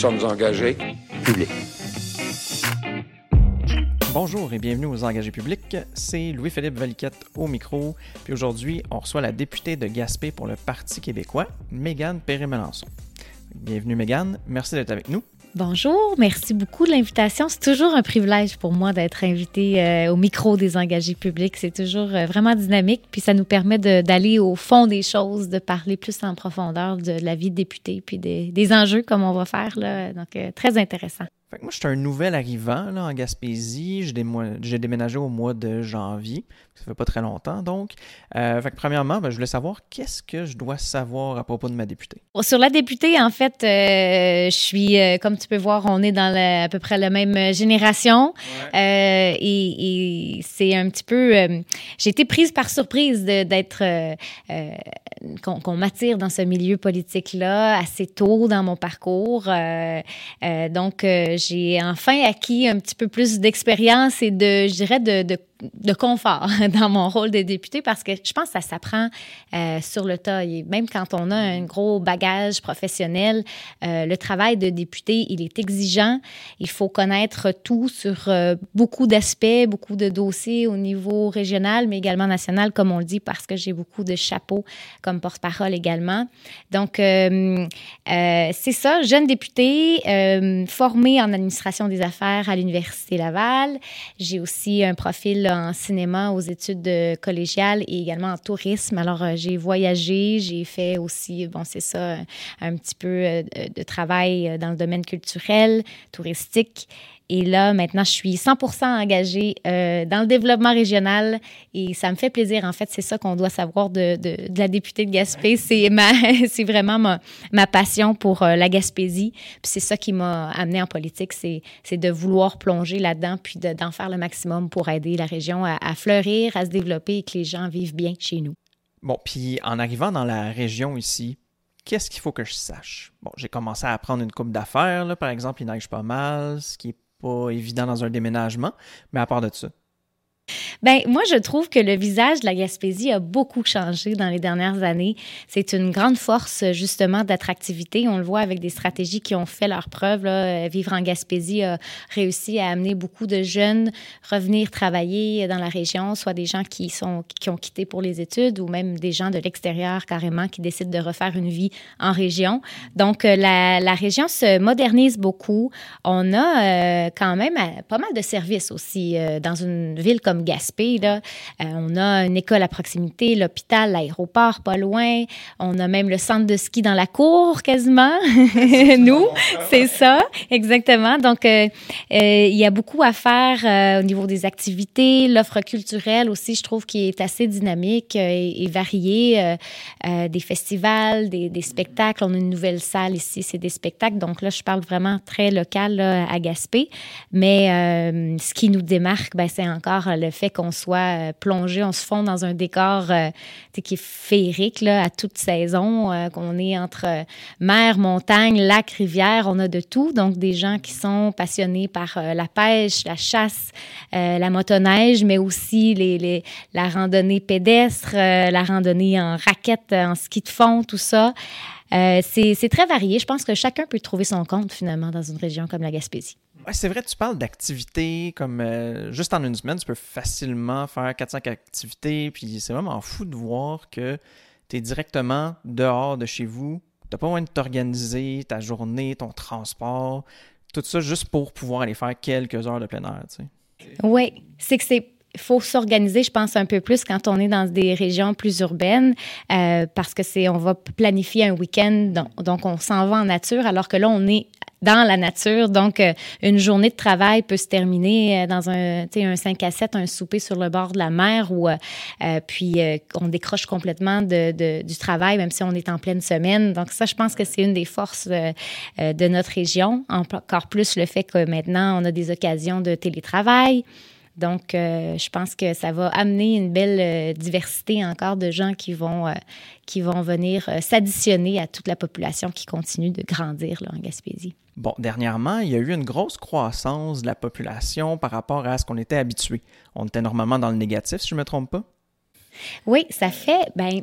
sommes engagés. Public. Bonjour et bienvenue aux Engagés publics. C'est Louis-Philippe Valiquette au micro. Puis aujourd'hui, on reçoit la députée de Gaspé pour le Parti québécois, Mégane Perry-Melançon. Bienvenue Mégane, merci d'être avec nous. Bonjour, merci beaucoup de l'invitation. C'est toujours un privilège pour moi d'être invité euh, au micro des engagés publics. C'est toujours euh, vraiment dynamique, puis ça nous permet d'aller au fond des choses, de parler plus en profondeur de la vie de député, puis des, enjeux comme on va faire là. Donc euh, très intéressant. Fait que moi, je suis un nouvel arrivant là, en Gaspésie. J'ai déménagé au mois de janvier. Ça fait pas très longtemps, donc. Euh, fait que premièrement, ben, je voulais savoir qu'est-ce que je dois savoir à propos de ma députée. Sur la députée, en fait, euh, je suis, euh, comme tu peux voir, on est dans à peu près la même génération. Et, et c'est un petit peu... J'ai été prise par surprise d'être... qu'on m'attire dans ce milieu politique-là assez tôt dans mon parcours. donc, j'ai enfin acquis un petit peu plus d'expérience et de, je dirais, de, de de confort dans mon rôle de député parce que je pense que ça s'apprend euh, sur le tas. Et même quand on a un gros bagage professionnel, euh, le travail de député, il est exigeant. Il faut connaître tout sur euh, beaucoup d'aspects, beaucoup de dossiers au niveau régional, mais également national, comme on le dit, parce que j'ai beaucoup de chapeaux comme porte-parole également. Donc, c'est ça, jeune député, formé en administration des affaires à l'Université Laval. J'ai aussi un profil en cinéma aux études collégiales et également en tourisme. Alors, euh, j'ai voyagé, j'ai fait aussi, bon, c'est ça, un petit peu euh, de travail euh, dans le domaine culturel, touristique. Et là, maintenant, je suis 100% engagée euh, dans le développement régional et ça me fait plaisir. En fait, c'est ça qu'on doit savoir de, la députée de Gaspé. C'est c'est vraiment ma, passion pour euh, la Gaspésie. Puis c'est ça qui m'a amené en politique, c'est, de vouloir plonger là-dedans puis de, d'en faire le maximum pour aider la région à, fleurir, à se développer et que les gens vivent bien chez nous. Bon, puis en arrivant dans la région ici, qu'est-ce qu'il faut que je sache? Bon, j'ai commencé à apprendre une coupe d'affaires, par exemple, il neige pas mal, ce qui est pas évident dans un déménagement, mais à part de ça. Ben moi, je trouve que le visage de la Gaspésie a beaucoup changé dans les dernières années. C'est une grande force, justement, d'attractivité. On le voit avec des stratégies qui ont fait leur preuve. Là. Vivre en Gaspésie a réussi à amener beaucoup de jeunes revenir travailler dans la région, soit des gens qui, sont, qui ont quitté pour les études ou même des gens de l'extérieur carrément qui décident de refaire une vie en région. Donc, euh, la, la région se modernise beaucoup. On a euh, quand même euh, pas mal de services aussi euh, dans une ville comme Gaspé. Là. Euh, on a une école à proximité, l'hôpital, l'aéroport pas loin. On a même le centre de ski dans la cour quasiment. Nous, c'est ça, exactement. Donc, euh, euh, il y a beaucoup à faire au niveau des activités. L'offre culturelle aussi, je trouve, qui est assez dynamique et, et variée. Des festivals, des, des, spectacles. On a une nouvelle salle ici, c'est des spectacles. Donc là, je parle vraiment très local là, à Gaspé. Mais ce qui nous démarque, ben, c'est encore le fait qu'on soit plongé, on se fond dans un décor euh, qui est féerique là, à toute saison, euh, qu'on est entre mer, montagne, lac, rivière, on a de tout. Donc, des gens qui sont passionnés par euh, la pêche, la chasse, la motoneige, mais aussi les, la randonnée pédestre, la randonnée en raquette, en ski de fond, tout ça. Euh, c'est très varié. Je pense que chacun peut trouver son compte finalement dans une région comme la Gaspésie. Ouais, c'est vrai, tu parles d'activités comme euh, juste en une semaine, tu peux facilement faire 400 activités, puis c'est vraiment fou de voir que tu es directement dehors de chez vous. Tu pas besoin de t'organiser ta journée, ton transport, tout ça juste pour pouvoir aller faire quelques heures de plein air. Tu sais. Oui, c'est que c'est faut s'organiser, je pense, un peu plus quand on est dans des régions plus urbaines, euh, parce que c'est, on va planifier un week-end, donc on s'en va en nature, alors que là, on est dans la nature. Donc, euh, une journée de travail peut se terminer euh, dans un, un 5 à 7, un souper sur le bord de la mer où, euh, puis on décroche complètement de, de, du travail, même si on est en pleine semaine. Donc, ça, je pense que c'est une des forces de notre région. Encore plus le fait que maintenant, on a des occasions de télétravail. Donc, euh, je pense que ça va amener une belle euh, diversité encore de gens qui vont, euh, qui vont venir s'additionner à toute la population qui continue de grandir là, en Gaspésie. Bon, dernièrement, il y a eu une grosse croissance de la population par rapport à ce qu'on était habitué. On était normalement dans le négatif, si je ne me trompe pas? Oui, ça fait, ben,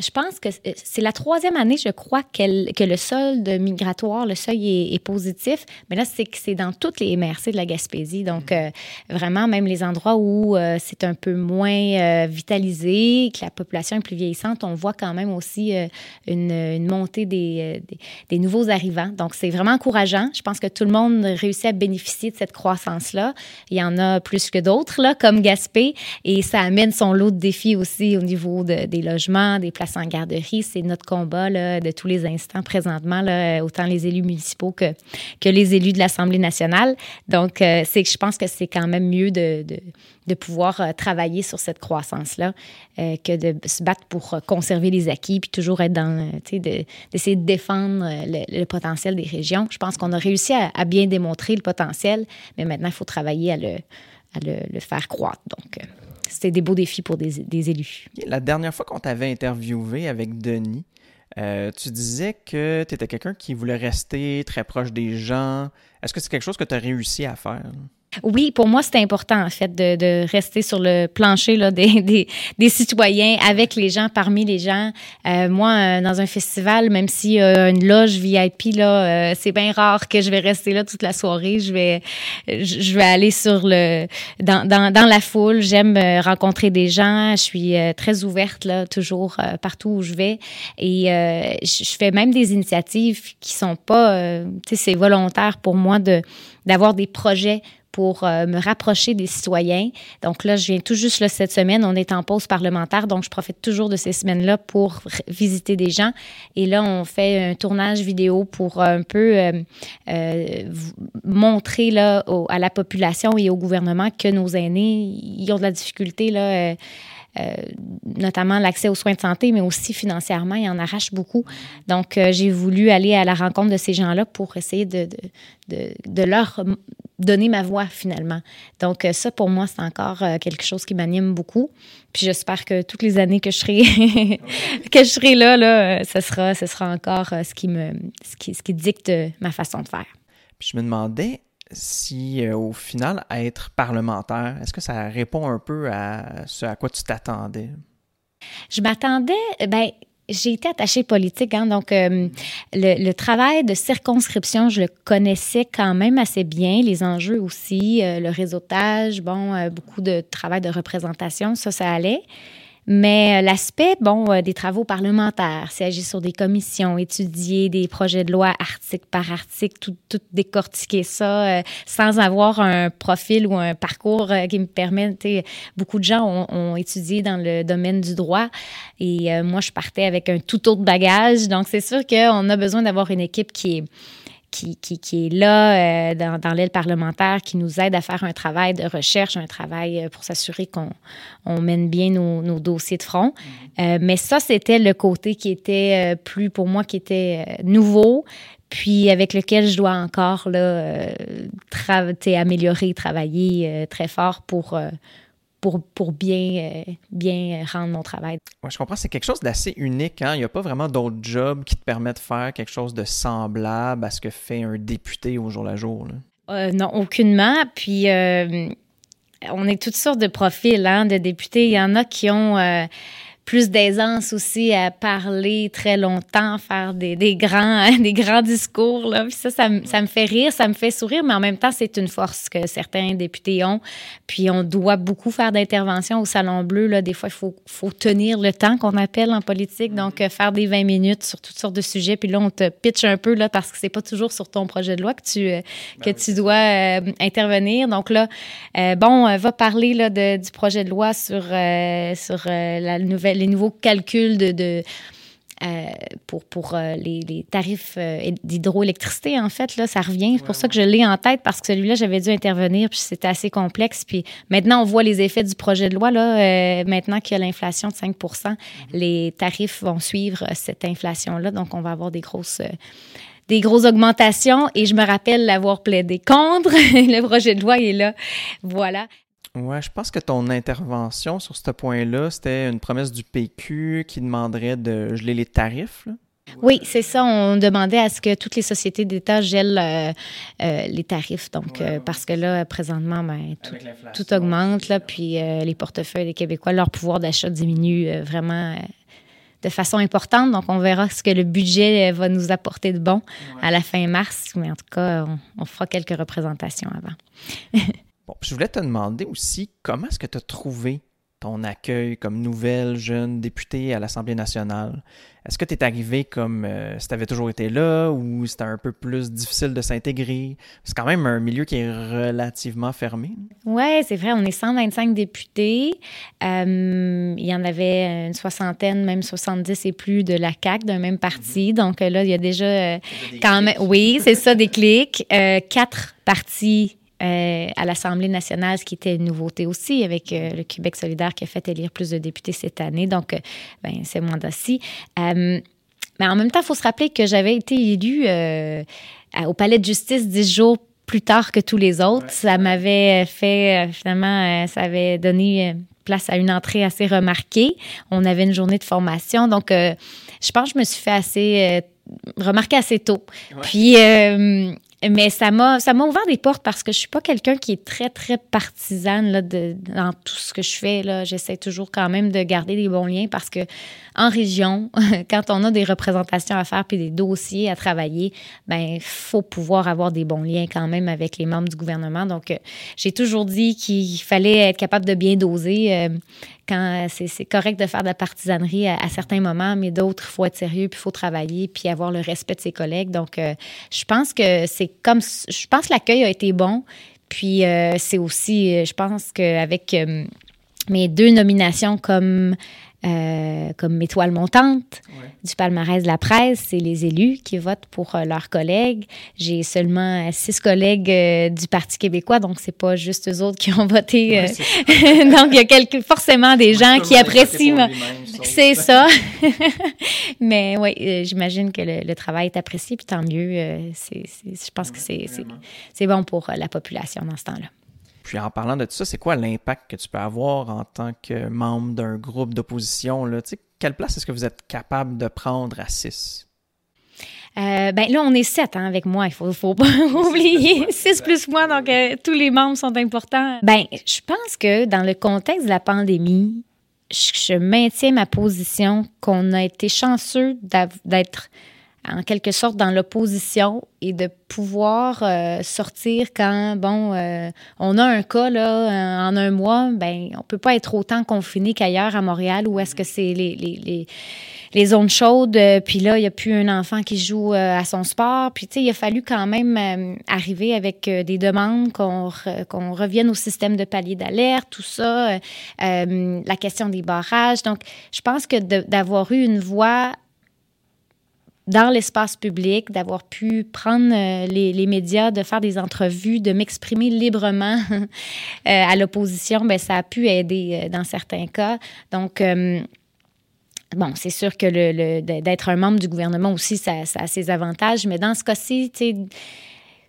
je pense que c'est la troisième année, je crois, que le solde migratoire, le seuil est, positif. Mais là, c'est que c'est dans toutes les MRC de la Gaspésie. Donc, mm. euh, vraiment, même les endroits où euh, c'est un peu moins euh, vitalisé, que la population est plus vieillissante, on voit quand même aussi une, montée des, des, nouveaux arrivants. Donc, c'est vraiment encourageant. Je pense que tout le monde réussit à bénéficier de cette croissance-là. Il y en a plus que d'autres, là, comme Gaspé. Et ça amène son lot de défis aussi au niveau des logements, des places en garderie. C'est notre combat de tous les instants présentement, autant les élus municipaux que, que les élus de l'Assemblée nationale. Donc, euh, je pense que c'est quand même mieux de, de, pouvoir euh, travailler sur cette croissance-là euh, que de se battre pour conserver les acquis puis toujours être dans, tu sais, d'essayer de, défendre le, potentiel des régions. Je pense qu'on a réussi à, bien démontrer le potentiel, mais maintenant, il faut travailler à le, à le faire croître. Donc, c'était des beaux défis pour des, élus. La dernière fois qu'on t'avait interviewé avec Denis, euh, tu disais que tu étais quelqu'un qui voulait rester très proche des gens. Est-ce que c'est quelque chose que tu as réussi à faire? Oui, pour moi, c'est important, en fait, de, de, rester sur le plancher là, des, des, des, citoyens, avec les gens, parmi les gens. Euh, moi, euh, dans un festival, même si euh, une loge VIP, là, euh, c'est bien rare que je vais rester là toute la soirée. Je vais, je vais aller sur le, dans, dans, dans la foule. J'aime rencontrer des gens. Je suis très ouverte, là, toujours partout où je vais. Et je fais même des initiatives qui sont pas, tu sais, c'est volontaire pour moi de d'avoir des projets pour euh, me rapprocher des citoyens. Donc là, je viens tout juste là, cette semaine, on est en pause parlementaire, donc je profite toujours de ces semaines-là pour visiter des gens. Et là, on fait un tournage vidéo pour un peu euh, euh, montrer là, à la population et au gouvernement que nos aînés, ils ont de la difficulté là, euh, notamment l'accès aux soins de santé, mais aussi financièrement, ils en arrachent beaucoup. Donc, euh, j'ai voulu aller à la rencontre de ces gens-là pour essayer de, leur donner ma voix finalement. Donc, euh, ça, pour moi, c'est encore quelque chose qui m'anime beaucoup. Puis j'espère que toutes les années que je serai, que je serai là, là ce, sera, ce sera encore ce qui, me, ce qui, ce qui dicte ma façon de faire. Puis je me demandais, si euh, au final, être parlementaire, est-ce que ça répond un peu à ce à quoi tu t'attendais? Je m'attendais, ben, j'ai été attachée politique, hein, donc euh, le, travail de circonscription, je le connaissais quand même assez bien, les enjeux aussi, euh, le réseautage, bon, beaucoup de travail de représentation, ça, ça allait. Mais euh, l'aspect, bon, euh, des travaux parlementaires, s'agit sur des commissions, étudier des projets de loi article par article, tout, tout décortiquer ça euh, sans avoir un profil ou un parcours qui me permette. Beaucoup de gens ont, ont, étudié dans le domaine du droit et moi, je partais avec un tout autre bagage. Donc, c'est sûr qu'on a besoin d'avoir une équipe qui est qui, qui, est là euh, dans, dans l'aile parlementaire, qui nous aide à faire un travail de recherche, un travail euh, pour s'assurer qu'on on mène bien nos, nos, dossiers de front. Mm-hmm. Euh, mais ça, c'était le côté qui était plus, pour moi, qui était nouveau, puis avec lequel je dois encore là, améliorer, travailler très fort pour pour, pour bien, euh, bien rendre mon travail. Ouais, je comprends. C'est quelque chose d'assez unique. Hein? Il n'y a pas vraiment d'autres jobs qui te permettent de faire quelque chose de semblable à ce que fait un député au jour le jour. Euh, non, aucunement. Puis, euh, on est toutes sortes de profils hein, de députés. Il y en a qui ont plus d'aisance aussi à parler très longtemps, faire des, des grands, des grands discours. Là. Puis ça, ça, ça, me fait rire, ça me fait sourire, mais en même temps, c'est une force que certains députés ont. Puis on doit beaucoup faire d'interventions au Salon Bleu. Là. Des fois, il faut, faut tenir le temps qu'on appelle en politique. Donc, euh, faire des 20 minutes sur toutes sortes de sujets. Puis là, on te pitch un peu là, parce que c'est pas toujours sur ton projet de loi que tu, euh, que ben tu dois euh, intervenir. Donc là, bon, va parler là, de, du projet de loi sur, sur la nouvelle les nouveaux calculs de, euh, pour, pour euh, les, tarifs euh, d'hydroélectricité, en fait, là, ça revient. C'est pour ça que je l'ai en tête, parce que celui-là, j'avais dû intervenir, puis c'était assez complexe. Puis maintenant, on voit les effets du projet de loi. Là, maintenant qu'il y a l'inflation de 5 mm-hmm. les tarifs vont suivre cette inflation-là. Donc, on va avoir des grosses des grosses augmentations et je me rappelle l'avoir plaidé contre. le projet de loi est là. Voilà. Ouais, je pense que ton intervention sur ce point-là, c'était une promesse du PQ qui demanderait de geler les tarifs. Oui, c'est ça. On demandait à ce que toutes les sociétés d'État gèlent euh, euh, les tarifs. Donc, euh, parce que là, présentement, ben, tout, augmente. Là, puis les portefeuilles des Québécois, leur pouvoir d'achat diminue vraiment de façon importante. Donc, on verra ce que le budget va nous apporter de bon à la fin mars. Mais en tout cas, on, on fera quelques représentations avant. bon, je voulais te demander aussi comment est-ce que tu as trouvé ton accueil comme nouvelle jeune députée à l'Assemblée nationale? Est-ce que tu es arrivé comme euh, si tu avais toujours été là ou c'était un peu plus difficile de s'intégrer? C'est quand même un milieu qui est relativement fermé. Oui, c'est vrai, on est 125 députés. Euh, il y en avait une soixantaine, même 70 et plus de la CAQ, d'un même parti. Mm-hmm. Donc là, il y a déjà quand même... Oui, c'est ça, des clics. quatre partis euh, à l'Assemblée nationale, ce qui était une nouveauté aussi, avec euh, le Québec solidaire qui a fait élire plus de députés cette année. Donc, euh, ben, c'est mandat-ci. mais en même temps, il faut se rappeler que j'avais été élue au Palais de justice dix jours plus tard que tous les autres. Ça m'avait fait, finalement, ça avait donné place à une entrée assez remarquée. On avait une journée de formation. Donc, je pense que je me suis fait assez remarquer assez tôt. Puis, mais ça m'a ça m'a ouvert des portes parce que je suis pas quelqu'un qui est très très partisane là, de, dans tout ce que je fais là. J'essaie toujours quand même de garder des bons liens parce que en région quand on a des représentations à faire puis des dossiers à travailler ben faut pouvoir avoir des bons liens quand même avec les membres du gouvernement. Donc euh, j'ai toujours dit qu'il fallait être capable de bien doser euh, quand c'est correct de faire de la partisanerie à, certains moments, mais d'autres, il faut être sérieux, puis il faut travailler, puis avoir le respect de ses collègues. Donc, euh, je pense que c'est comme... Je pense que l'accueil a été bon. Puis, euh, c'est aussi, euh, je pense qu'avec mes deux nominations comme euh, comme étoile montante du palmarès de la presse, c'est les élus qui votent pour euh, leurs collègues. J'ai seulement six collègues euh, du Parti québécois, donc c'est pas juste eux autres qui ont voté. donc il y a quelques, forcément des gens qui apprécient. C'est ça. Mais oui, j'imagine que le, travail est apprécié, puis tant mieux. je pense que c'est bon pour la population dans ce temps-là. Puis en parlant de tout ça, c'est quoi l'impact que tu peux avoir en tant que membre d'un groupe d'opposition? Quelle place est-ce que vous êtes capable de prendre à six? Euh, ben là, on est sept hein, avec moi. Il faut, faut pas oublier. Six plus moi, donc euh, tous les membres sont importants. Ben, je pense que dans le contexte de la pandémie, je maintiens ma position qu'on a été chanceux d'être en quelque sorte dans l'opposition et de pouvoir euh, sortir quand, bon, euh, on a un cas, là, en un mois, ben on peut pas être autant confiné qu'ailleurs à Montréal où est-ce que c'est les, les, les, les, zones chaudes, euh, puis là, il n'y a plus un enfant qui joue à son sport. Puis, tu sais, il a fallu quand même arriver avec des demandes, qu'on qu'on revienne au système de palier d'alerte, tout ça, la question des barrages. Donc, je pense que d'avoir eu une voix dans l'espace public, d'avoir pu prendre euh, les, médias, de faire des entrevues, de m'exprimer librement euh, à l'opposition, ben ça a pu aider euh, dans certains cas. Donc, bon, c'est sûr que le, d'être un membre du gouvernement aussi, ça, ça, a ses avantages, mais dans ce cas-ci, tu sais,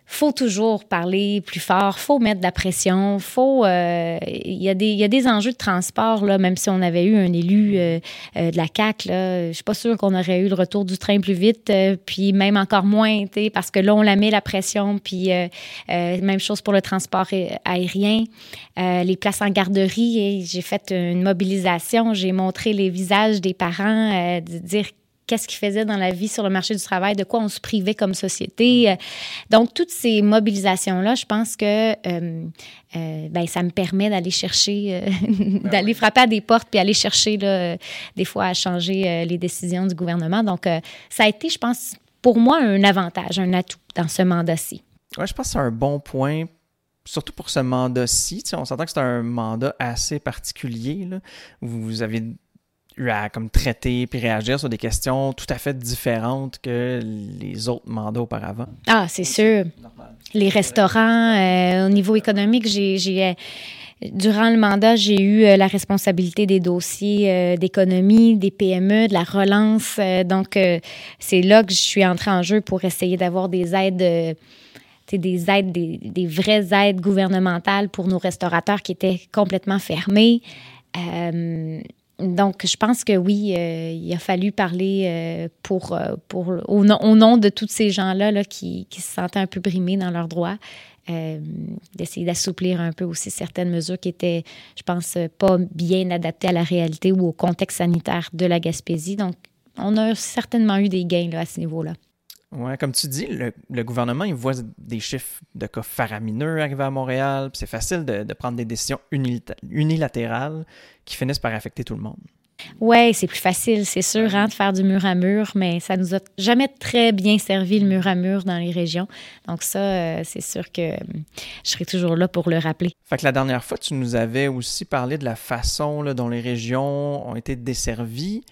faut toujours parler plus fort, faut mettre de la pression, faut euh, il y y a des enjeux de transport là, même si on avait eu un élu euh, euh, de la CAC je suis pas sûre qu'on aurait eu le retour du train plus vite, puis même encore moins, parce que là on la met la pression, puis même chose pour le transport aérien, les places en garderie, j'ai fait une mobilisation, j'ai montré les visages des parents, de dire qu'est-ce qu'ils faisaient dans la vie sur le marché du travail, de quoi on se privait comme société. Euh, donc, toutes ces mobilisations-là, je pense que euh, euh, ben, ça me permet d'aller chercher, ben d'aller frapper à des portes puis aller chercher, là, des fois, à changer les décisions du gouvernement. Donc, ça a été, je pense, pour moi, un avantage, un atout dans ce mandat-ci. Oui, je pense que c'est un bon point surtout pour ce mandat-ci, on s'entend que c'est un mandat assez particulier. Là. Vous avez eu à comme traiter puis réagir sur des questions tout à fait différentes que les autres mandats auparavant. Ah, c'est sûr. Les restaurants, euh, au niveau économique, j'ai, euh, durant le mandat, j'ai eu euh, la responsabilité des dossiers d'économie, des PME, de la relance. donc, c'est là que je suis entrée en jeu pour essayer d'avoir des aides des aides, des, des, vraies aides gouvernementales pour nos restaurateurs qui étaient complètement fermés. Donc, je pense que oui, euh, il a fallu parler euh, pour, euh, pour, au, nom, de tous ces gens-là là, qui, qui, se sentaient un peu brimés dans leurs droits. d'essayer d'assouplir un peu aussi certaines mesures qui étaient, je pense, pas bien adaptées à la réalité ou au contexte sanitaire de la Gaspésie. Donc, on a certainement eu des gains à ce niveau-là. Ouais, comme tu dis, le, gouvernement, il voit des chiffres de cas faramineux arriver à Montréal, puis c'est facile de, prendre des décisions unilatérales qui finissent par affecter tout le monde. Oui, c'est plus facile, c'est sûr, hein, de faire du mur à mur, mais ça nous a jamais très bien servi le mur à mur dans les régions. Donc ça, euh, c'est sûr que euh, je serai toujours là pour le rappeler. Fait que la dernière fois, tu nous avais aussi parlé de la façon dont les régions ont été desservies.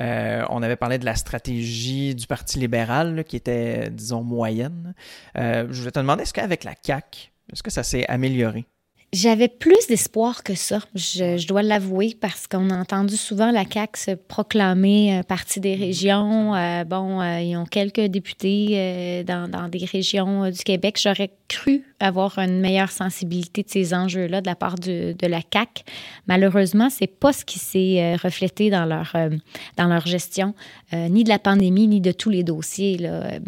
Euh, on avait parlé de la stratégie du Parti libéral qui était, disons, moyenne. Euh, je voulais te demander, est-ce qu'avec la CAQ, est-ce que ça s'est amélioré? J'avais plus d'espoir que ça, je, dois l'avouer, parce qu'on a entendu souvent la CAQ se proclamer parti des régions. Euh, bon, ils ont quelques députés dans, dans, des régions du Québec. J'aurais cru avoir une meilleure sensibilité de ces enjeux-là de la part de, de la CAC. Malheureusement, c'est pas ce qui s'est euh, reflété dans leur, euh, dans leur gestion, euh, ni de la pandémie, ni de tous les dossiers. Là.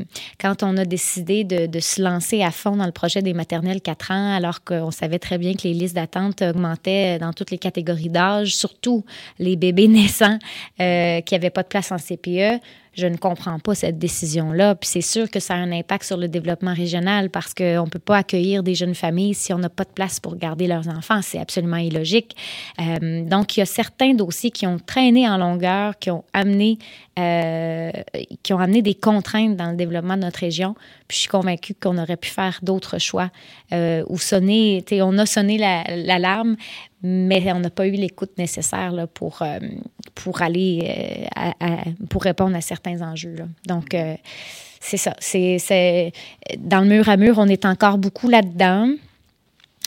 Quand on a décidé de, de, se lancer à fond dans le projet des maternelles 4 ans, alors qu'on savait très bien les listes d'attente augmentaient dans toutes les catégories d'âge, surtout les bébés naissants qui n'avaient pas de place en CPE, je ne comprends pas cette décision-là. Puis c'est sûr que ça a un impact sur le développement régional parce qu'on ne peut pas accueillir des jeunes familles si on n'a pas de place pour garder leurs enfants. C'est absolument illogique. Euh, donc, il y a certains dossiers qui ont traîné en longueur, qui ont amené, euh, qui ont amené des contraintes dans le développement de notre région. Puis je suis convaincue qu'on aurait pu faire d'autres choix euh, ou sonner, on a sonné l'alarme, mais on n'a pas eu l'écoute nécessaire là, pour, euh, pour aller euh, pour répondre à certains enjeux. Donc, euh, c'est ça. Dans le mur à mur, on est encore beaucoup là-dedans.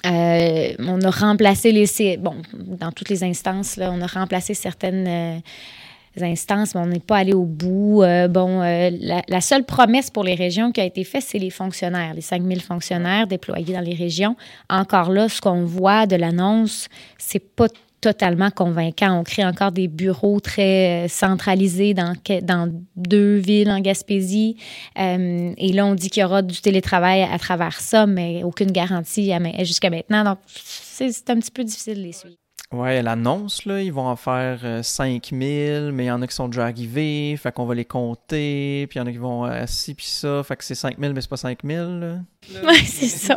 on a remplacé les. Bon, dans toutes les instances, là, on a remplacé certaines instances, mais on n'est pas allé au bout. Euh, bon, euh, la, seule promesse pour les régions qui a été faite, c'est les fonctionnaires, les 5000 fonctionnaires déployés dans les régions. Encore là, ce qu'on voit de l'annonce, c'est pas totalement convaincant. On crée encore des bureaux très euh, centralisés dans, dans deux villes en Gaspésie. et là, on dit qu'il y aura du télétravail à travers ça, mais aucune garantie jusqu'à maintenant. Donc, c'est un petit peu difficile de les suivre. Ouais, l'annonce, là, ils vont en faire 5000, euh, mais il y en a qui sont déjà arrivés, fait qu'on va les compter, puis il y en a qui vont à ci puis ça, fait que c'est 5000, mais c'est pas 5000. Oui, c'est ça.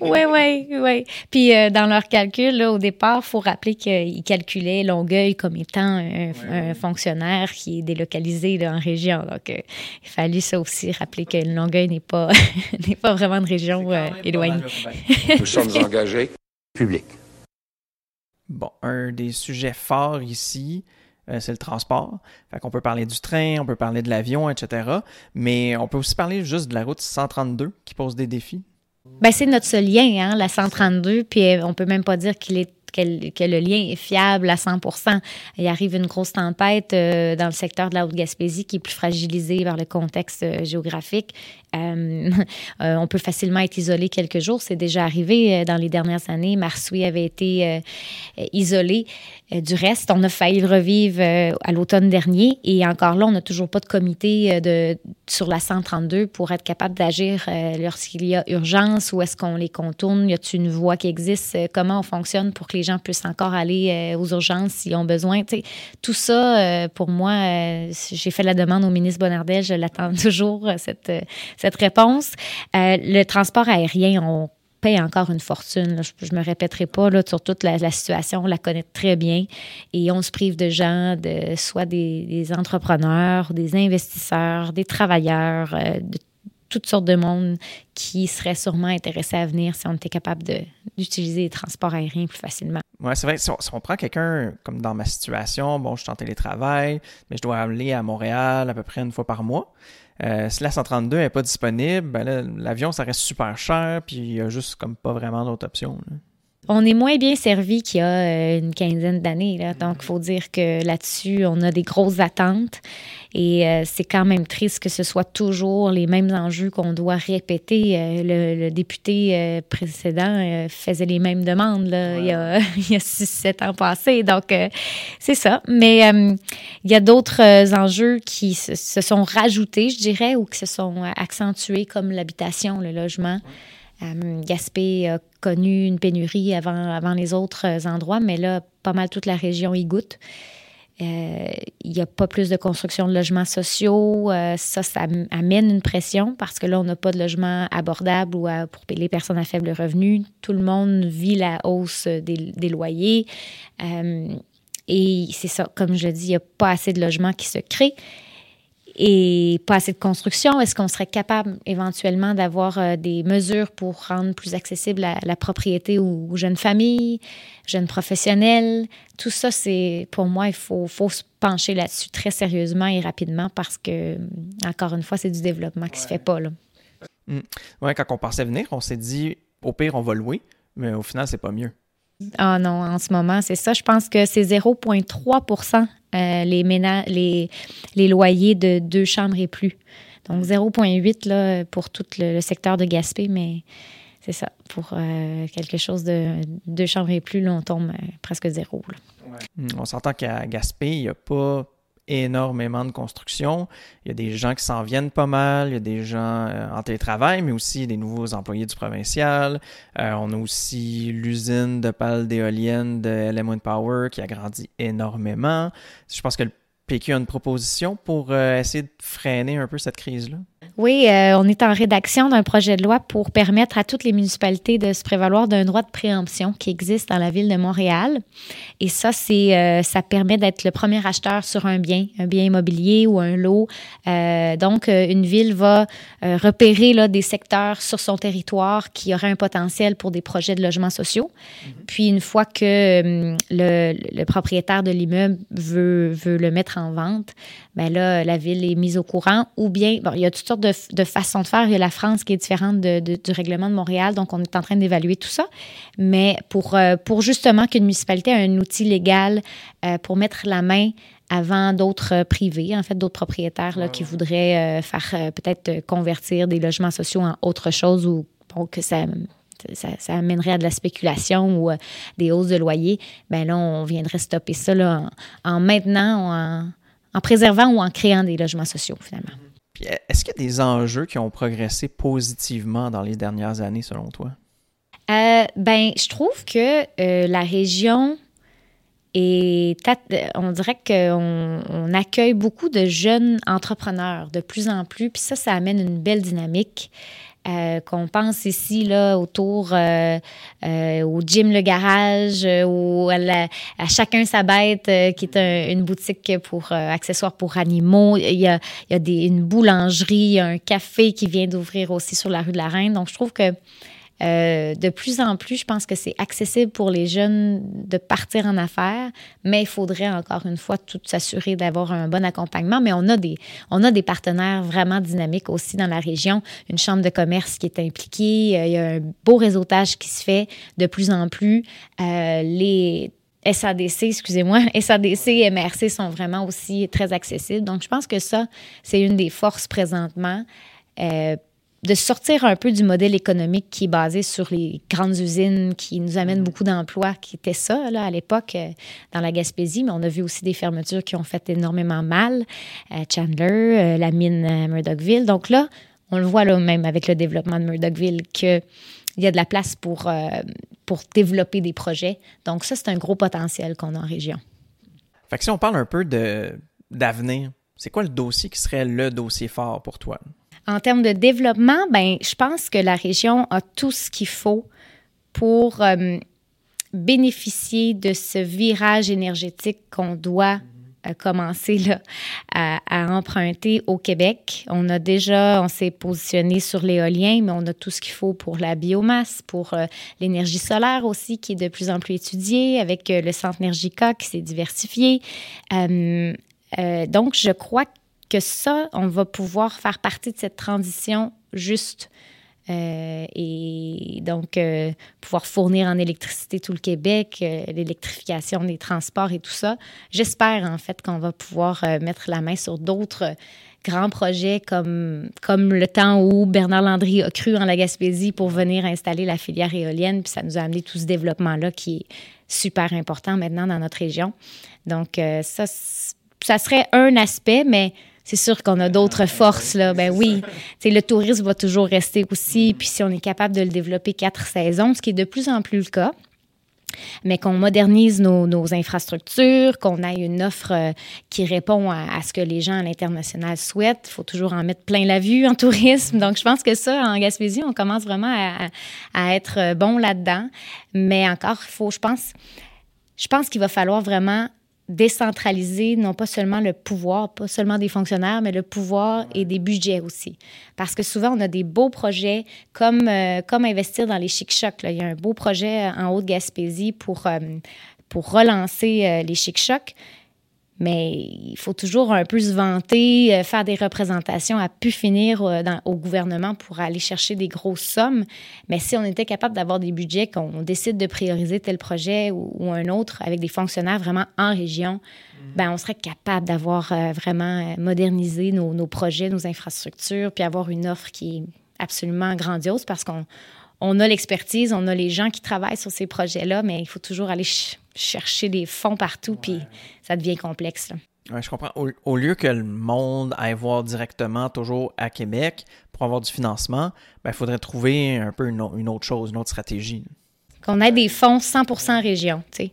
Oui, oui, oui. Puis euh, dans leur calcul, là, au départ, il faut rappeler qu'ils calculaient Longueuil comme étant un, fonctionnaire qui est délocalisé en région. Donc, euh, il fallait ça aussi, rappeler que Longueuil n'est pas, n'est pas vraiment une région éloignée. Nous sommes engagés publics. Bon, un des sujets forts ici, euh, c'est le transport. Fait peut parler du train, on peut parler de l'avion, etc. Mais on peut aussi parler juste de la route 132 qui pose des défis. Ben, c'est notre seul lien, hein, la 132, puis euh, on peut même pas dire qu'il est que, le lien est fiable à 100% Il arrive une grosse tempête euh, dans le secteur de la Haute-Gaspésie qui est plus fragilisé par le contexte géographique. on peut facilement être isolé quelques jours. C'est déjà arrivé dans les dernières années. Marsoui avait été isolé. Euh, du reste, on a failli le revivre euh, à l'automne dernier et encore là, on n'a toujours pas de comité euh, de, sur la 132 pour être capable d'agir lorsqu'il y a urgence ou est-ce qu'on les contourne? Y a-t-il une voie qui existe? Comment on fonctionne pour que les gens puissent encore aller aux urgences s'ils ont besoin? tout ça, pour moi, j'ai fait la demande au ministre Bonnardel, je l'attends toujours, cette, cette réponse. le transport aérien, on paye encore une fortune. Je, ne me répéterai pas là, sur toute la, situation, on la connaît très bien. Et on se prive de gens, de, soit des, entrepreneurs, des investisseurs, des travailleurs, euh, de toutes sortes de monde qui seraient sûrement intéressés à venir si on était capable d'utiliser les transports aériens plus facilement. Oui, c'est vrai. Si on, prend quelqu'un comme dans ma situation, bon, je suis en télétravail, mais je dois aller à Montréal à peu près une fois par mois. Euh, si la 132 n'est pas disponible, ben l'avion, ça reste super cher, puis il n'y a juste comme pas vraiment d'autres options. On est moins bien servi qu'il y a euh, une quinzaine d'années. Donc, il faut dire que là-dessus, on a des grosses attentes. Et euh, c'est quand même triste que ce soit toujours les mêmes enjeux qu'on doit répéter. le, député précédent faisait les mêmes demandes il y a, il y a six, sept ans passés. Donc, c'est ça. Mais il y a d'autres enjeux qui se, sont rajoutés, je dirais, ou qui se sont accentués, comme l'habitation, le logement. Gaspé a connu une pénurie avant, avant les autres endroits, mais là, pas mal toute la région y goûte. Euh, il n'y a pas plus de construction de logements sociaux. Euh, ça, ça amène une pression parce que là, on n'a pas de logement abordable ou pour les personnes à faible revenu. Tout le monde vit la hausse des, loyers. Euh, et c'est ça, comme je dis, il n'y a pas assez de logements qui se créent et pas assez de construction. Est-ce qu'on serait capable éventuellement d'avoir euh, des mesures pour rendre plus accessible la, propriété aux, jeunes familles, jeunes professionnels? Tout ça, c'est pour moi, il faut, faut se pencher là-dessus très sérieusement et rapidement parce que, encore une fois, c'est du développement qui ne se fait pas. Là. Mmh. quand on pensait venir, on s'est dit, au pire, on va louer, mais au final, c'est pas mieux. Ah non, en ce moment, c'est ça. Je pense que c'est 0,3% euh, les, les, les loyers de deux chambres et plus. Donc 0,8 là, pour tout le, secteur de Gaspé, mais c'est ça. Pour euh, quelque chose de deux chambres et plus, là, on tombe euh, presque zéro. On s'entend qu'à Gaspé, il n'y a pas énormément de construction. Il y a des gens qui s'en viennent pas mal, il y a des gens euh, en télétravail, mais aussi des nouveaux employés du provincial. Euh, on a aussi l'usine de pales d'éoliennes de LM Power qui a grandi énormément. Je pense que le PQ a une proposition pour euh, essayer de freiner un peu cette crise-là. Oui, euh, on est en rédaction d'un projet de loi pour permettre à toutes les municipalités de se prévaloir d'un droit de préemption qui existe dans la ville de Montréal. Et ça, c'est, euh, ça permet d'être le premier acheteur sur un bien, un bien immobilier ou un lot. Euh, donc, une ville va repérer là, des secteurs sur son territoire qui auraient un potentiel pour des projets de logements sociaux. Mm-hmm. Puis, une fois que le, le, propriétaire de l'immeuble veut, veut le mettre en vente, ben là, la ville est mise au courant. Ou bien, bon, il y a toutes sortes de, de façons de faire. Il y a la France qui est différente de, du règlement de Montréal, donc on est en train d'évaluer tout ça. Mais pour, euh, pour justement qu'une municipalité ait un outil légal euh, pour mettre la main avant d'autres privés, en fait, d'autres propriétaires là, qui voudraient euh, faire peut-être convertir des logements sociaux en autre chose ou que ça ça, amènerait à de la spéculation ou des hausses de loyer, ben là, on viendrait stopper ça là, en, en maintenant, en, en préservant ou en créant des logements sociaux, finalement. Est-ce qu'il y a des enjeux qui ont progressé positivement dans les dernières années, selon toi? Euh, ben, je trouve que euh, la région est. On dirait qu'on on accueille beaucoup de jeunes entrepreneurs de plus en plus, puis ça, ça amène une belle dynamique. Euh, qu'on pense ici là autour euh, euh, au gym le garage ou à, chacun sa bête qui est une boutique pour accessoires pour animaux. Il y a, il y a des, une boulangerie un café qui vient d'ouvrir aussi sur la rue de la Reine. Donc je trouve que euh, de plus en plus, je pense que c'est accessible pour les jeunes de partir en affaires, mais il faudrait encore une fois tout s'assurer d'avoir un bon accompagnement. Mais on a des, on a des partenaires vraiment dynamiques aussi dans la région. Une chambre de commerce qui est impliquée, euh, il y a un beau réseautage qui se fait de plus en plus. Euh, les SADC, excusez-moi, SADC et MRC sont vraiment aussi très accessibles. Donc, je pense que ça, c'est une des forces présentement. De sortir un peu du modèle économique qui est basé sur les grandes usines qui nous amènent beaucoup d'emplois, qui était ça là, à l'époque euh, dans la Gaspésie, mais on a vu aussi des fermetures qui ont fait énormément mal. Euh, Chandler, euh, la mine Murdochville. Donc là, on le voit là même avec le développement de Murdochville qu'il y a de la place pour, pour développer des projets. Donc ça, c'est un gros potentiel qu'on a en région. Fait que si on parle un peu d'avenir, c'est quoi le dossier qui serait le dossier fort pour toi? En termes de développement, ben, je pense que la région a tout ce qu'il faut pour euh, bénéficier de ce virage énergétique qu'on doit euh, commencer là, à, emprunter au Québec. On a déjà, on s'est positionné sur l'éolien, mais on a tout ce qu'il faut pour la biomasse, pour euh, l'énergie solaire aussi, qui est de plus en plus étudiée, avec le centre Energica qui s'est diversifié. donc, je crois que ça, on va pouvoir faire partie de cette transition juste. Euh, et donc, euh, pouvoir fournir en électricité tout le Québec, euh, l'électrification des transports et tout ça. J'espère en fait qu'on va pouvoir mettre la main sur d'autres grands projets comme, comme le temps où Bernard Landry a cru en la Gaspésie pour venir installer la filière éolienne. Puis ça nous a amené tout ce développement-là qui est super important maintenant dans notre région. Donc, ça, ça serait un aspect, mais c'est sûr qu'on a d'autres forces, là. Ben oui, le tourisme va toujours rester aussi. Puis si on est capable de le développer quatre saisons, ce qui est de plus en plus le cas, mais qu'on modernise nos, infrastructures, qu'on ait une offre euh, qui répond à, ce que les gens à l'international souhaitent. Il faut toujours en mettre plein la vue en tourisme. Donc, je pense que ça, en Gaspésie, on commence vraiment à, être bon là-dedans. Mais encore, il faut, je pense, je pense qu'il va falloir vraiment décentraliser non pas seulement le pouvoir, pas seulement des fonctionnaires, mais le pouvoir et des budgets aussi. Parce que souvent, on a des beaux projets comme, euh, comme investir dans les chic-chocs. Il y a un beau projet en Haute-Gaspésie pour, euh, pour relancer euh, les chic-chocs. Mais il faut toujours un peu se vanter, euh, faire des représentations à pu finir euh, au gouvernement pour aller chercher des grosses sommes. Mais si on était capable d'avoir des budgets, qu'on décide de prioriser tel projet ou, un autre avec des fonctionnaires vraiment en région, mhm. ben on serait capable d'avoir euh, vraiment modernisé nos, nos, projets, nos infrastructures, puis avoir une offre qui est absolument grandiose parce qu'on on a l'expertise, on a les gens qui travaillent sur ces projets-là, mais il faut toujours aller chercher des fonds partout, puis ça devient complexe. Ouais, je comprends. Au, lieu que le monde aille voir directement toujours à Québec pour avoir du financement, il ben, faudrait trouver un peu une, une, autre chose, une autre stratégie. Qu'on ait des fonds 100% région, tu sais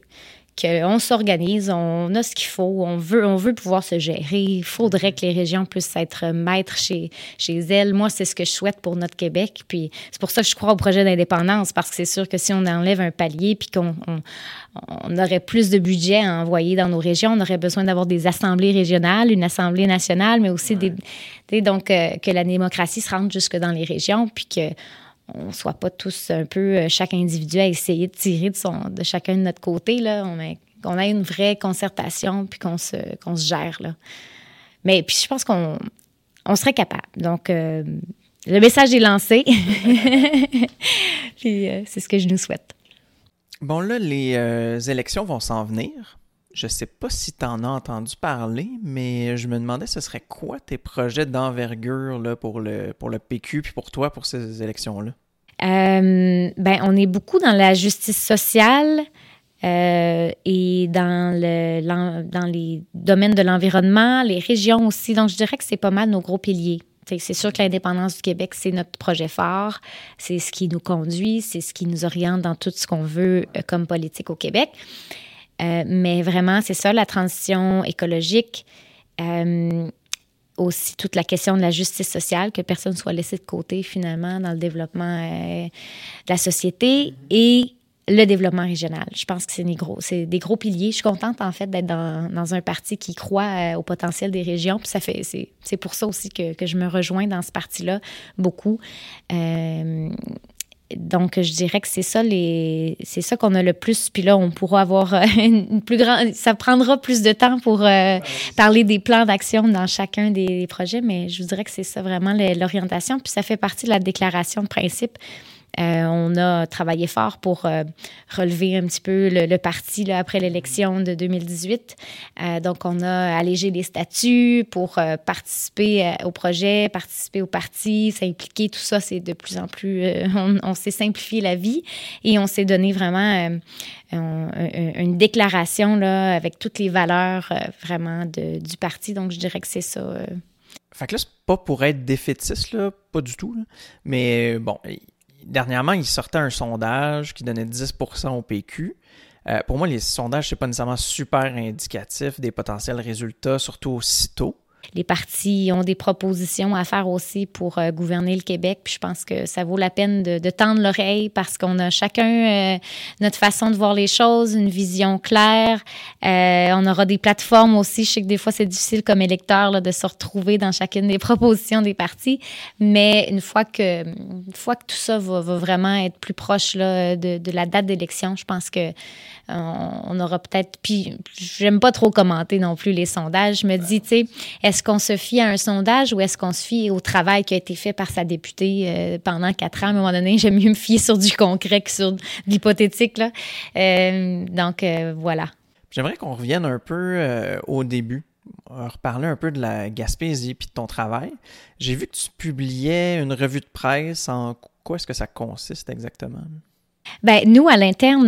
qu'on s'organise, on a ce qu'il faut, on veut, on veut pouvoir se gérer. Il faudrait que les régions puissent être maîtres chez, chez elles. Moi, c'est ce que je souhaite pour notre Québec. Puis c'est pour ça que je crois au projet d'indépendance, parce que c'est sûr que si on enlève un palier puis qu'on on, aurait plus de budget à envoyer dans nos régions, on aurait besoin d'avoir des assemblées régionales, une assemblée nationale, mais aussi des, donc euh, que la démocratie se rende jusque dans les régions, puis que on soit pas tous un peu, euh, chaque individu à essayer de tirer de, son, de chacun de notre côté. Là. On, a, qu'on ait une vraie concertation puis qu'on se, qu'on se gère. Là. Mais puis je pense qu'on on serait capable. Donc, euh, le message est lancé. puis euh, c'est ce que je nous souhaite. Bon, là, les élections vont s'en venir. Je sais pas si tu en as entendu parler, mais je me demandais ce serait quoi tes projets d'envergure là, pour, le, pour le PQ puis pour toi pour ces élections-là? Euh, ben, on est beaucoup dans la justice sociale euh, et dans, le, dans les domaines de l'environnement, les régions aussi. Donc, je dirais que c'est pas mal nos gros piliers. C'est sûr que l'indépendance du Québec, c'est notre projet phare. C'est ce qui nous conduit, c'est ce qui nous oriente dans tout ce qu'on veut euh, comme politique au Québec. Euh, mais vraiment, c'est ça, la transition écologique. Euh, aussi toute la question de la justice sociale, que personne soit laissé de côté finalement dans le développement euh, de la société et le développement régional. Je pense que c'est des gros, c'est des gros piliers. Je suis contente en fait d'être dans, dans un parti qui croit au potentiel des régions. Puis ça fait, c'est, c'est pour ça aussi que, que, je me rejoins dans ce parti-là beaucoup donc, je dirais que c'est ça les, c'est ça qu'on a le plus. Puis là, on pourra avoir euh, une plus grande. Ça prendra plus de temps pour euh, parler des plans d'action dans chacun des projets, mais je vous dirais que c'est ça vraiment l'orientation. Puis ça fait partie de la déclaration de principe euh, on a travaillé fort pour euh, relever un petit peu le, parti après l'élection de 2018. Euh, donc, on a allégé les statuts pour participer au projet, participer au parti, s'impliquer. Tout ça, c'est de plus en plus... on, s'est simplifié la vie et on s'est donné vraiment une déclaration là, avec toutes les valeurs vraiment du parti. Donc, je dirais que c'est ça. Fait que là, c'est pas pour être défaitiste, là, pas du tout. Mais bon, dernièrement, il sortait un sondage qui donnait 10% au PQ. Euh, pour moi, les sondages, c'est pas nécessairement super indicatif des potentiels résultats, surtout aussitôt les partis ont des propositions à faire aussi pour euh, gouverner le Québec. Puis je pense que ça vaut la peine de, tendre l'oreille parce qu'on a chacun euh, notre façon de voir les choses, une vision claire. Euh, on aura des plateformes aussi. Je sais que des fois, c'est difficile comme électeur de se retrouver dans chacune des propositions des partis. Mais une fois que, une fois que tout ça va, vraiment être plus proche là, de, la date d'élection, je pense que on, aura peut-être. Puis j'aime pas trop commenter non plus les sondages. Je me dis, tu sais, est-ce qu'on se fie à un sondage ou est-ce qu'on se fie au travail qui a été fait par sa députée euh, pendant quatre ans? À un moment donné, j'aime mieux me fier sur du concret que sur de l'hypothétique. Euh, donc, euh, voilà. J'aimerais qu'on revienne un peu au début. reparler un peu de la Gaspésie puis de ton travail. J'ai vu que tu publiais une revue de presse. En quoi est-ce que ça consiste exactement? Ben, nous, à l'interne,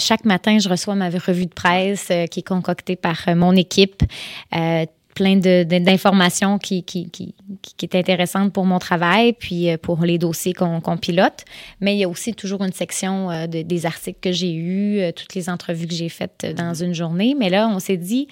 chaque matin, je reçois ma revue de presse qui est concoctée par mon équipe plein d'informations qui, qui, qui, est intéressante pour mon travail, puis pour les dossiers qu'on pilote. Mais il y a aussi toujours une section des articles que j'ai eus, toutes les entrevues que j'ai faites dans une journée. Mais là, on s'est dit,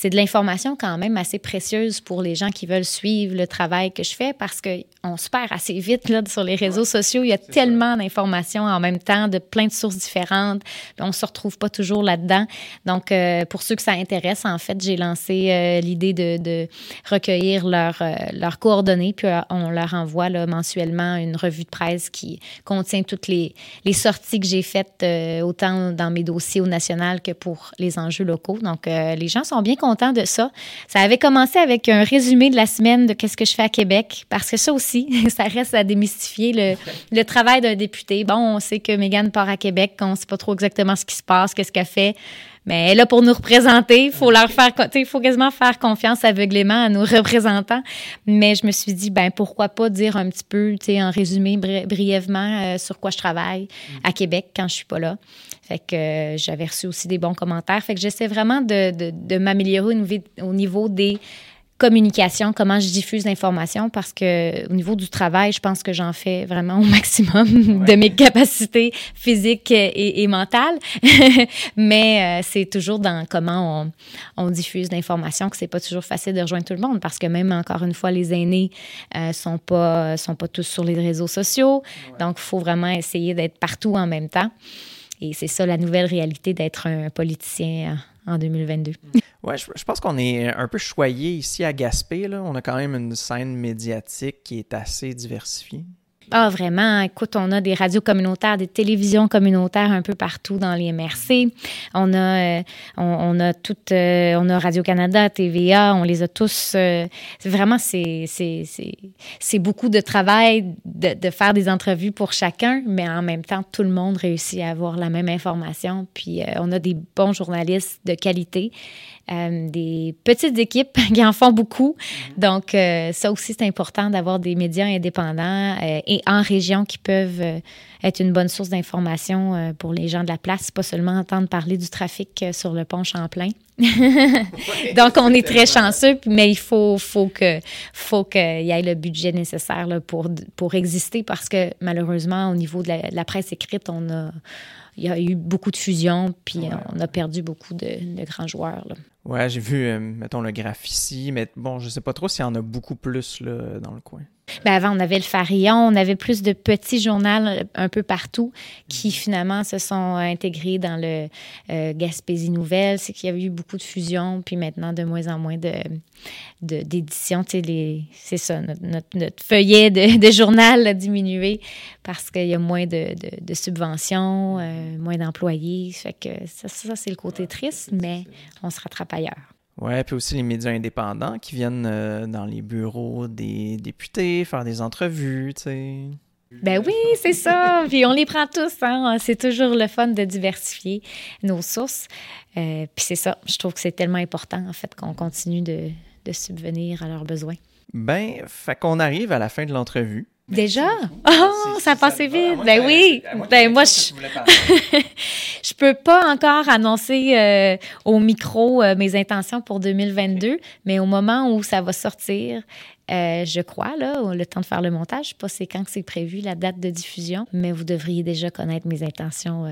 c'est de l'information quand même assez précieuse pour les gens qui veulent suivre le travail que je fais parce qu'on se perd assez vite là, sur les réseaux sociaux. Il y a tellement d'informations en même temps de plein de sources différentes. on ne se retrouve pas toujours là-dedans. Donc, euh, pour ceux que ça intéresse, en fait, j'ai lancé euh, l'idée de, recueillir leurs euh, coordonnées, puis on leur envoie là, mensuellement une revue de presse qui contient toutes les, les sorties que j'ai faites, autant dans mes dossiers au national que pour les enjeux locaux. Donc, les gens sont bien contents ça. Avait commencé avec un résumé de la semaine de qu'est-ce que je fais à Québec, parce que ça aussi, ça reste à démystifier le, le travail d'un député. Bon, on sait que Mégane part à Québec, on ne sait pas trop exactement ce qui se passe, qu'est-ce qu'elle fait. Mais elle est là pour nous représenter. Il faut leur faire, il faut quasiment faire confiance aveuglément à nos représentants. Mais je me suis dit, ben pourquoi pas dire un petit peu, tu sais, en résumé brièvement euh, sur quoi je travaille à Québec quand je suis pas là. Fait que euh, j'avais reçu aussi des bons commentaires. Fait que j'essaie vraiment de, de, de m'améliorer au niveau des communication, comment je diffuse l'information, parce que au niveau du travail, je pense que j'en fais vraiment au maximum de mes capacités physiques et, mentales. Mais euh, c'est toujours dans comment on, on diffuse l'information que c'est pas toujours facile de rejoindre tout le monde, parce que même encore une fois, les aînés euh, sont pas sont pas tous sur les réseaux sociaux, donc il faut vraiment essayer d'être partout en même temps. Et c'est ça la nouvelle réalité d'être un politicien en 2022. Ouais, je, pense qu'on est un peu choyé ici à Gaspé. Là. On a quand même une scène médiatique qui est assez diversifiée. Ah, vraiment. Écoute, on a des radios communautaires, des télévisions communautaires un peu partout dans les MRC. On a, euh, on, a tout, euh, on a Radio-Canada, TVA, on les a tous. Euh, vraiment, c'est, beaucoup de travail de, faire des entrevues pour chacun, mais en même temps, tout le monde réussit à avoir la même information. Puis, on a des bons journalistes de qualité. Des petites équipes qui en font beaucoup. Donc, ça aussi, c'est important d'avoir des médias indépendants et en région qui peuvent euh, être une bonne source d'information euh, pour les gens de la place, pas seulement entendre parler du trafic euh, sur le pont Champlain. Donc, on est très chanceux, mais il faut, faut que faut qu'il y ait le budget nécessaire pour, pour exister parce que malheureusement, au niveau de la, presse écrite, on a, il y a eu beaucoup de fusions, puis on a perdu beaucoup de, grands joueurs. Là. Ouais, j'ai vu, mettons, le graphe ici, mais bon, je sais pas trop s'il y en a beaucoup plus là, dans le coin. Ben avant, on avait le Farillon, on avait plus de petits journaux un peu partout qui mhm. finalement se sont intégrés dans le euh, Gaspésie Nouvelle. C'est qu'il y a eu beaucoup de fusions, puis maintenant de moins en moins de d'éditions. C'est ça, notre, feuillet de, journal a diminué parce qu'il y a moins de, subventions, euh, moins d'employés. Fait que ça, ça c'est le côté triste, mais on se rattrape ailleurs. Ouais, puis aussi les médias indépendants qui viennent euh, dans les bureaux des députés faire des entrevues, tu sais. Ben oui, c'est ça. Puis on les prend tous. Hein? C'est toujours le fun de diversifier nos sources. Euh, puis c'est ça. Je trouve que c'est tellement important, en fait, qu'on continue de, de subvenir à leurs besoins. Ben, fait qu'on arrive à la fin de l'entrevue. Déjà? Oh, ça a passé vite. ben oui. Ben moi, je... je peux pas encore annoncer euh, au micro euh, mes intentions pour 2022, mais au moment où ça va sortir, euh, je crois, là, le temps de faire le montage, je sais pas c'est quand que c'est prévu, la date de diffusion, mais vous devriez déjà connaître mes intentions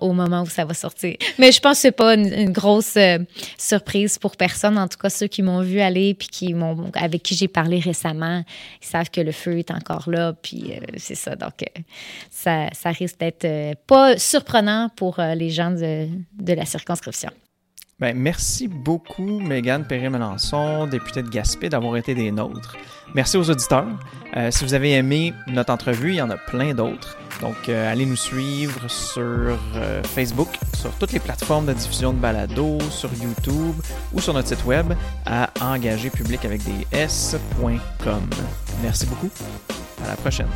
au, moment où ça va sortir. Mais je pense que c'est pas une, grosse euh, surprise pour personne. En tout cas, ceux qui m'ont vu aller puis qui m'ont, avec qui j'ai parlé récemment, ils savent que le feu est encore là. Puis euh, c'est ça. Donc, euh, ça, ça, risque d'être pas surprenant pour les gens de, de la circonscription. Bien, merci beaucoup, Mégane Perret-Melançon, députée de Gaspé, d'avoir été des nôtres. Merci aux auditeurs. si vous avez aimé notre entrevue, il y en a plein d'autres. Donc, euh, allez nous suivre sur euh, Facebook, sur toutes les plateformes de diffusion de balado, sur YouTube ou sur notre site web à engagerpublic avec des s.com. Merci beaucoup. À la prochaine.